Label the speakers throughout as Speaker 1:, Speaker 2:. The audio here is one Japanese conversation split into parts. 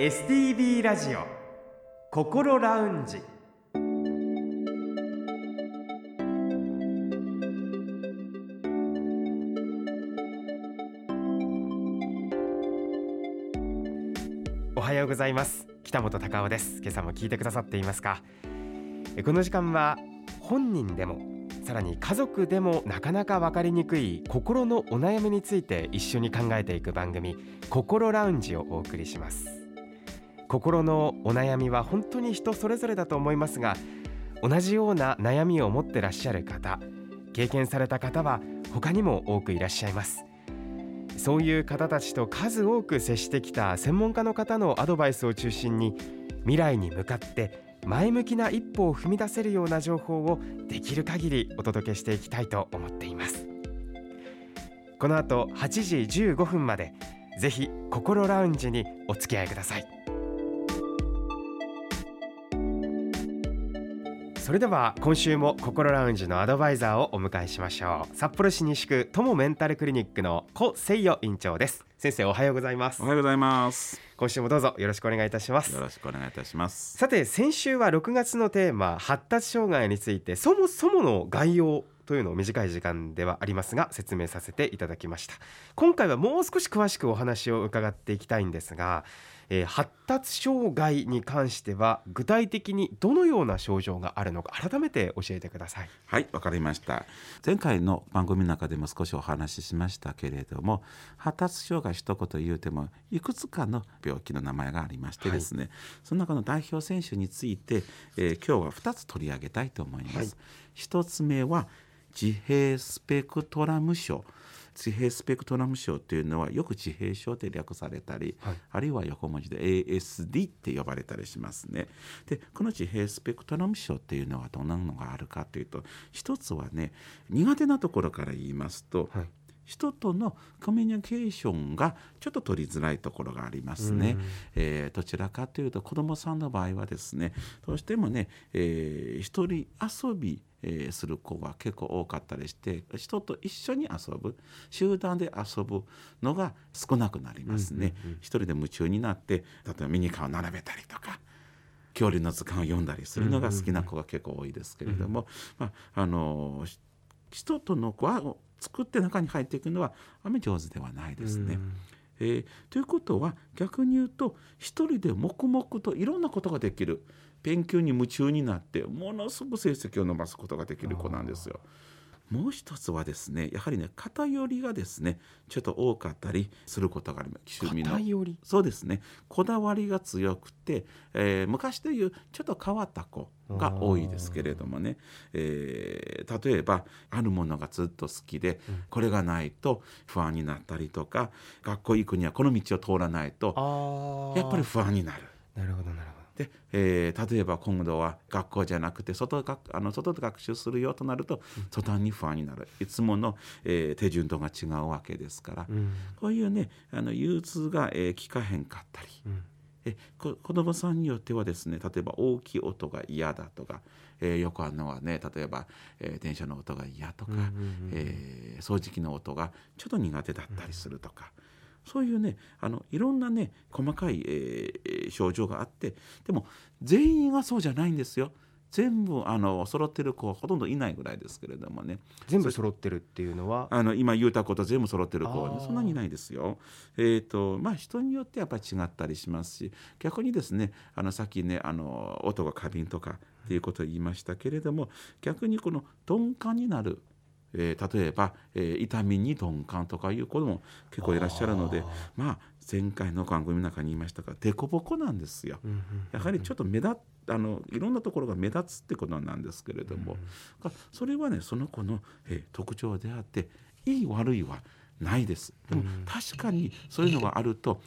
Speaker 1: STB ラジオ心ラウンジ。おはようございます。北本隆夫です。今朝も聞いてくださっていますか？この時間は本人でもさらに家族でもなかなか分かりにくい心のお悩みについて一緒に考えていく番組心ラウンジをお送りします。心のお悩みは本当に人それぞれだと思いますが同じような悩みを持ってらっしゃる方経験された方は他にも多くいらっしゃいます。そういう方たちと数多く接してきた専門家の方のアドバイスを中心に未来に向かって前向きな一歩を踏み出せるような情報をできる限りお届けしていきたいと思っています。この後8時15分までぜひ心ラウンジにお付き合いください。それでは今週も心ラウンジのアドバイザーをお迎えしましょう。札幌市西区友メンタルクリニックの小誠代院長です。先生おはようございます。
Speaker 2: おはようございます。
Speaker 1: 今週もどうぞよろしくお願いいたします。
Speaker 2: よろしくお願いいたします。
Speaker 1: さて先週は6月のテーマ発達障害についてそもそもの概要というのを短い時間ではありますが説明させていただきました。今回はもう少し詳しくお話を伺っていきたいんですが、えー、発達障害に関しては具体的にどのような症状があるのか改めて教えてください。
Speaker 2: はいわかりました。前回の番組の中でも少しお話ししましたけれども発達障害一言言うてもいくつかの病気の名前がありましてですね、はい、その中の代表選手について、えー、今日は2つ取り上げたいと思います、はい、1つ目は自閉スペクトラム症自閉スペクトラム症というのはよく自閉症で略されたり、はい、あるいは横文字で ASD って呼ばれたりしますね。でこの自閉スペクトラム症っていうのはどんなのがあるかというと一つはね苦手なところから言いますと、はい人とのコミュニケーションがちょっと取りづらいところがありますね。えー、どちらかというと子どもさんの場合はですねどうしてもね、えー、一人遊びえー、する子が結構多かったりして人と一緒に遊ぶ集団で遊ぶのが少なくなりますね。うんうんうん、一人で夢中になって例えばミニカーを並べたりとか恐竜の図鑑を読んだりするのが好きな子が結構多いですけれども、うんうん、まあ、あの人との輪を作って中に入っていくのはあまり上手ではないですね。うんえー、ということは逆に言うと一人で黙々といろんなことができる勉強に夢中になってものすごく成績を伸ばすことができる子なんですよ。もう一つはですねやはりね偏りがですねちょっと多かったりすることがあります。
Speaker 1: 趣味の。偏り。
Speaker 2: そうですね。こだわりが強くて、えー、昔でいうちょっと変わった子が多いですけれどもね、えー、例えばあるものがずっと好きで、うん、これがないと不安になったりとか学校行くにはこの道を通らないとやっぱり不安になる。
Speaker 1: なるほどなるほど
Speaker 2: で、えー、例えば今度は学校じゃなくて外があの外で学習するよとなると途端に不安になる。いつもの、えー、手順とが違うわけですから、うん、こういうねあの融通が、えー、聞かへんかったり。うん。え子どもさんによってはですね例えば大きい音が嫌だとか、えー、よくあるのはね例えば、えー、電車の音が嫌とか、うんうんうん、えー、掃除機の音がちょっと苦手だったりするとか、そういうねあのいろんなね細かい、えー、症状があってでも全員がそうじゃないんですよ。全部あの揃ってる子はほとんどいないぐらいですけれどもね
Speaker 1: 全部揃ってるっていうのは？
Speaker 2: あの今言うたこと全部揃ってる子は、ね、そんなにいないですよ。えーとまあ、人によってやっぱり違ったりしますし逆にですねあのさっきねあの音が過敏とかっていうことを言いましたけれども逆にこの鈍感になるえー、例えば、えー、痛みに鈍感とかいう子も結構いらっしゃるのでまあ前回の番組の中に言いましたが凸凹なんですよ。やはりちょっと目立あのいろんなところが目立つってことなんですけれども、うん、それはねその子の、えー、特徴であっていい悪いはないです。でも、確かにそういうのがあると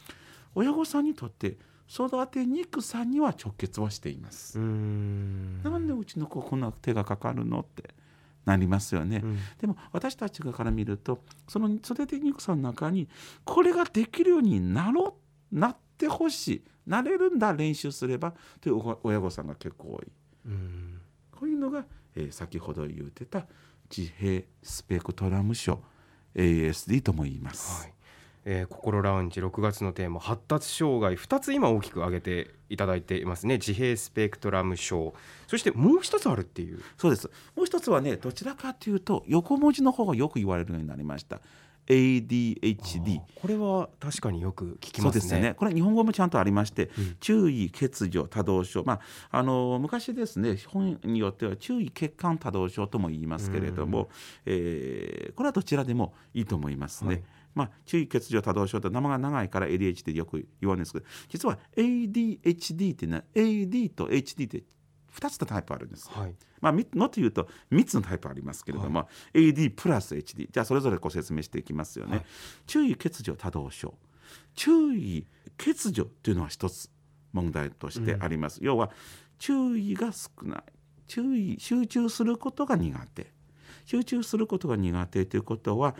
Speaker 2: 親御さんにとって育てにくさには直結はしています。なんでうちの子こんな手がかかるのってなりますよね、うん、でも私たちから見るとその育てにくさの中にこれができるようになろうなってほしいなれるんだ練習すればという親御さんが結構多い、うん、こういうのが、えー、先ほど言ってた自閉スペクトラム症 ASD とも言います。はい
Speaker 1: えー、心ラウンジ6月のテーマ発達障害2つ今大きく挙げていただいていますね。自閉スペクトラム症。そしてもう一つあるっていう。
Speaker 2: そうです。もう一つはねどちらかというと横文字の方がよく言われるようになりました。ADHD
Speaker 1: これは確かによく聞きますね。
Speaker 2: そうですね。これ日本語もちゃんとありまして、うん、注意欠如多動症。まああの昔ですね本によっては注意欠陥多動症とも言いますけれども、うん、えー、これはどちらでもいいと思いますね。はいまあ、注意欠如多動症って名前が長いから ADHD でよく言われるんですけど実は ADHD っていうのは AD と HD って2つのタイプあるんです。はい、まあ、のというと3つのタイプありますけれども、はい、AD プラス HD じゃあそれぞれご説明していきますよね。はい、注意欠如多動症。注意欠如というのは一つ問題としてあります。うん、要は注意が少ない。注意集中することが苦手集中することが苦手ということは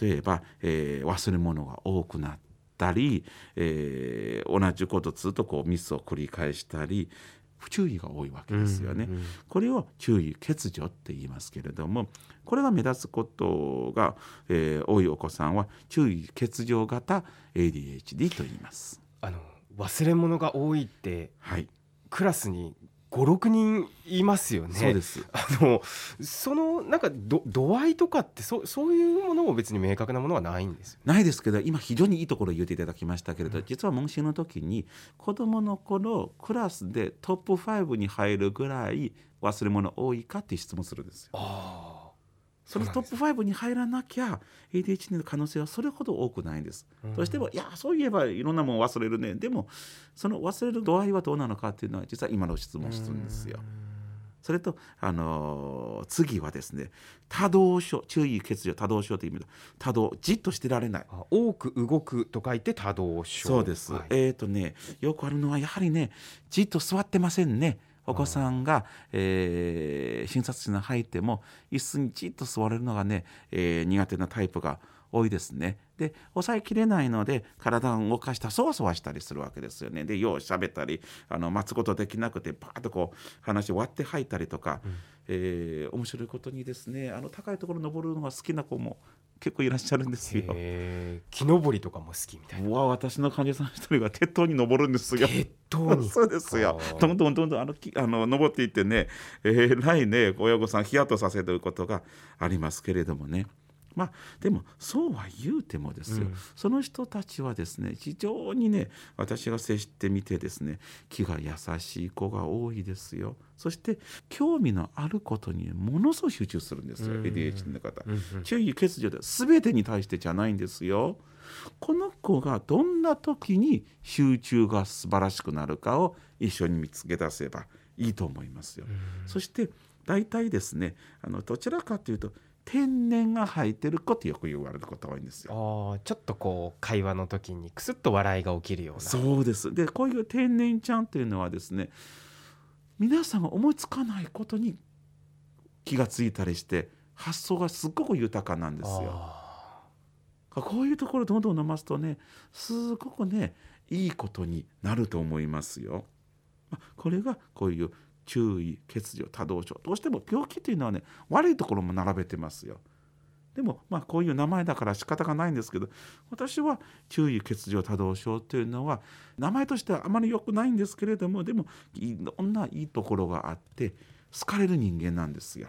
Speaker 2: 例えば、えー、忘れ物が多くなったり、えー、同じことずっとこうミスを繰り返したり不注意が多いわけですよね。うんうん、これを注意欠如って言いますけれどもこれが目立つことが、えー、多いお子さんは注意欠如型 ADHD と言います。
Speaker 1: あの忘れ物が多いって、はい、クラスに56人いますよね。
Speaker 2: そうです
Speaker 1: あのそのなんかど度合いとかってそそういうものも別に明確なものはないんです
Speaker 2: ないですけど今非常にいいところを言っていただきましたけれど、うん、実は問診の時に子どもの頃クラスでトップ5に入るぐらい忘れ物多いかって質問するんですよ。あそのトップ5に入らなきゃ ADHD の可能性はそれほど多くないんです。どうしてもいやそういえばいろんなもの忘れるね。でもその忘れる度合いはどうなのかっていうのは実は今の質問するんですよ。それと、あのー、次はですね多動症注意欠如多動症という意味で多動じっとしてられない。
Speaker 1: 多く動くと書いて多動症。
Speaker 2: そうです、はい、えっ、ー、とねよくあるのはやはりねじっと座ってませんねお子さんが、えー、診察室に入っても椅子にじっと座れるのがね、えー、苦手なタイプが多いですね。で抑えきれないので体を動かしたそわそわしたりするわけですよね。でよう喋ったりあの待つことできなくてパーッとこう話割って吐いたりとか、うん、えー、面白いことにですねあの高いところ登るのが好きな子も結構いらっしゃるんですよ。
Speaker 1: 木登りとかも好きみたいな。
Speaker 2: わ私の患者さん一人が鉄塔に登るんですよ。
Speaker 1: 鉄塔に
Speaker 2: そうですよ。どんどんどんどんあのあの登っていってね、えー、来ね親御さんヒヤッとさせることがありますけれどもね。まあでもそうは言うてもですよ、うん、その人たちはですね非常にね私が接してみてですね気が優しい子が多いですよ。そして興味のあることにものすごい集中するんですよ、うん、ADHD の方、うんうん、注意欠如で全てに対してじゃないんですよ。この子がどんな時に集中が素晴らしくなるかを一緒に見つけ出せばいいと思いますよ、そして大体ですねあのどちらかというと天然が入ってる子ってよく言われることが多いんですよ。
Speaker 1: あちょっとこう会話の時にくすっと笑いが起きるような。
Speaker 2: そうですでこういう天然ちゃんというのはですね皆さんが思いつかないことに気がついたりして発想がすっごく豊かなんですよ。こういうところどんどん飲ますとねすごくねいいことになると思いますよ。これがこういう注意欠如多動症どうしても病気というのはね悪いところも並べてますよ。でもまあこういう名前だから仕方がないんですけど私は注意欠如多動症というのは名前としてはあまり良くないんですけれどもでもいろんないいところがあって好かれる人間なんですよ。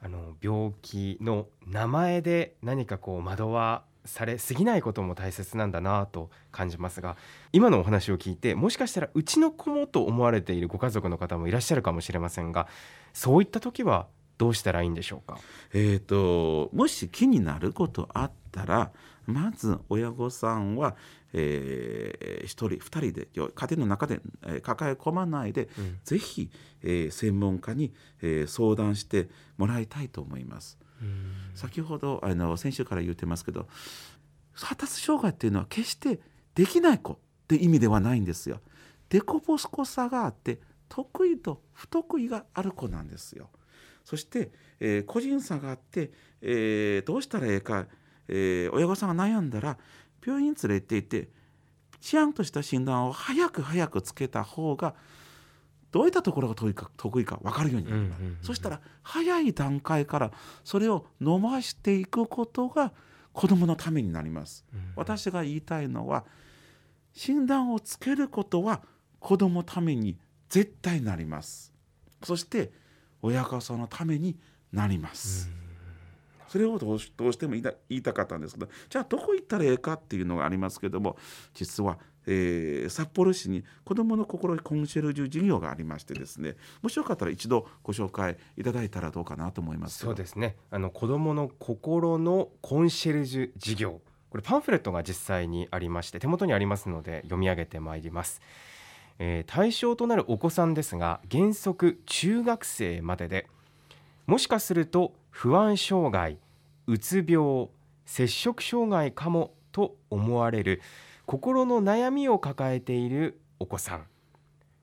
Speaker 1: あの病気の名前で何かこう惑わされすぎないことも大切なんだなと感じますが今のお話を聞いてもしかしたらうちの子もと思われているご家族の方もいらっしゃるかもしれませんがそういった時はどうしたらいいんでしょうか、
Speaker 2: えーと、もし気になることあったらまず親御さんは、えー、1人2人で家庭の中で、えー、抱え込まないで、うん、ぜひ、えー、専門家に、えー、相談してもらいたいと思います。先ほどあの先週から言ってますけど発達障害っていうのは決してできない子って意味ではないんですよ。デコボスコさがあって得意と不得意がある子なんですよ。そして、えー、個人差があって、えー、どうしたらええか、えー、親御さんが悩んだら病院連れて行って治安とした診断を早く早くつけた方がどういったところが得意か得意か分かるようになります、そしたら早い段階からそれを伸ばしていくことが子供のためになります、私が言いたいのは診断をつけることは子供のために絶対なります。そして親御さんのためになります、それをどうしても言いたかったんですけどじゃあどこ行ったらええかっていうのがありますけども実は、えー札幌市に子どもの心コンシェルジュ事業がありましてですねもしよかったら一度ご紹介いただいたらどうかなと思います
Speaker 1: そうですね。あの子どもの心のコンシェルジュ事業。これパンフレットが実際にありまして手元にありますので読み上げてまいります、えー対象となるお子さんですが原則中学生まででもしかすると不安障害うつ病摂食障害かもと思われる心の悩みを抱えているお子さん。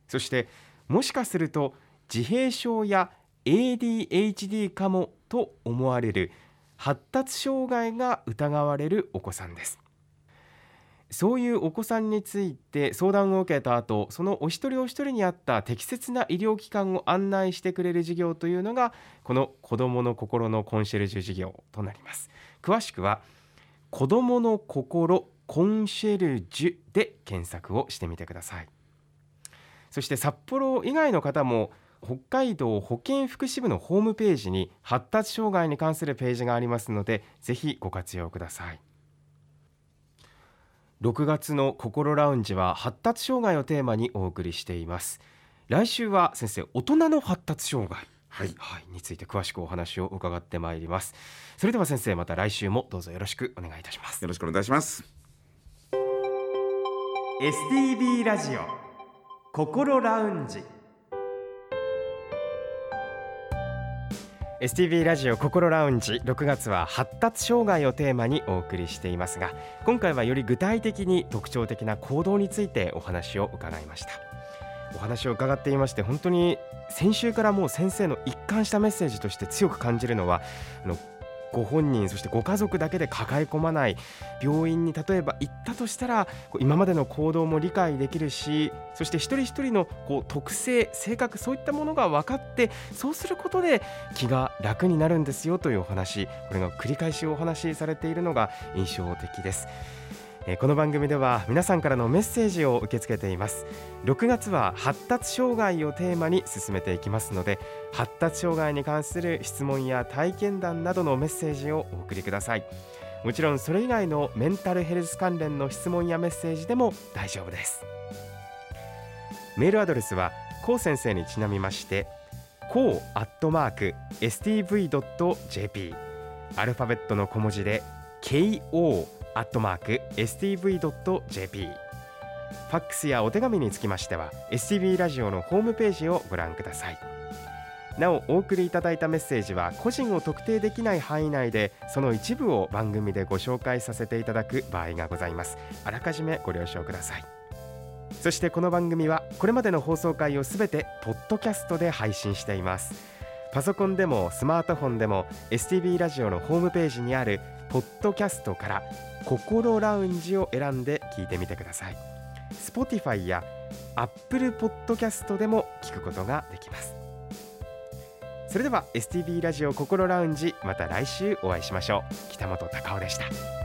Speaker 1: そしてもしかすると自閉症や ADHD かもと思われる発達障害が疑われるお子さんです。そういうお子さんについて相談を受けた後そのお一人お一人に合った適切な医療機関を案内してくれる事業というのがこの子どもの心のコンシェルジュ事業となります。詳しくは子どもの心コンシェルジュで検索をしてみてください。そして札幌以外の方も北海道保健福祉部のホームページに発達障害に関するページがありますのでぜひご活用ください。6月の心ラウンジは発達障害をテーマにお送りしています。来週は先生大人の発達障害。
Speaker 2: はい。
Speaker 1: はい、について詳しくお話を伺ってまいります。それでは先生また来週もどうぞよろしくお願いいたします。
Speaker 2: よろしくお願いします。
Speaker 1: STB ラジオ心ラウンジ STB ラジオ心ラウンジ6月は発達障害をテーマにお送りしていますが今回はより具体的に特徴的な行動についてお話を伺いました。お話を伺っていまして本当に先週からもう先生の一貫したメッセージとして強く感じるのはあのご本人そしてご家族だけで抱え込まない病院に例えば行ったとしたら今までの行動も理解できるしそして一人一人のこう特性性格そういったものが分かってそうすることで気が楽になるんですよというお話これが繰り返しお話しされているのが印象的です。えこの番組では皆さんからのメッセージを受け付けています。6月は発達障害をテーマに進めていきますので発達障害に関する質問や体験談などのメッセージをお送りください。もちろんそれ以外のメンタルヘルス関連の質問やメッセージでも大丈夫です。メールアドレスはこう先生にちなみましてこうアットマーク stv.jp アルファベットの小文字で ko アットマーク stv.jp ファックスやお手紙につきましては STV ラジオのホームページをご覧ください。なおお送りいただいたメッセージは個人を特定できない範囲内でその一部を番組でご紹介させていただく場合がございます。あらかじめご了承ください。そしてこの番組はこれまでの放送回をすべてポッドキャストで配信しています。パソコンでもスマートフォンでも STV ラジオのホームページにあるポッドキャストから心ラウンジを選んで聞いてみてください。Spotify や Apple Podcast でも聞くことができます。それでは STB ラジオ心ラウンジまた来週お会いしましょう。北本孝夫でした。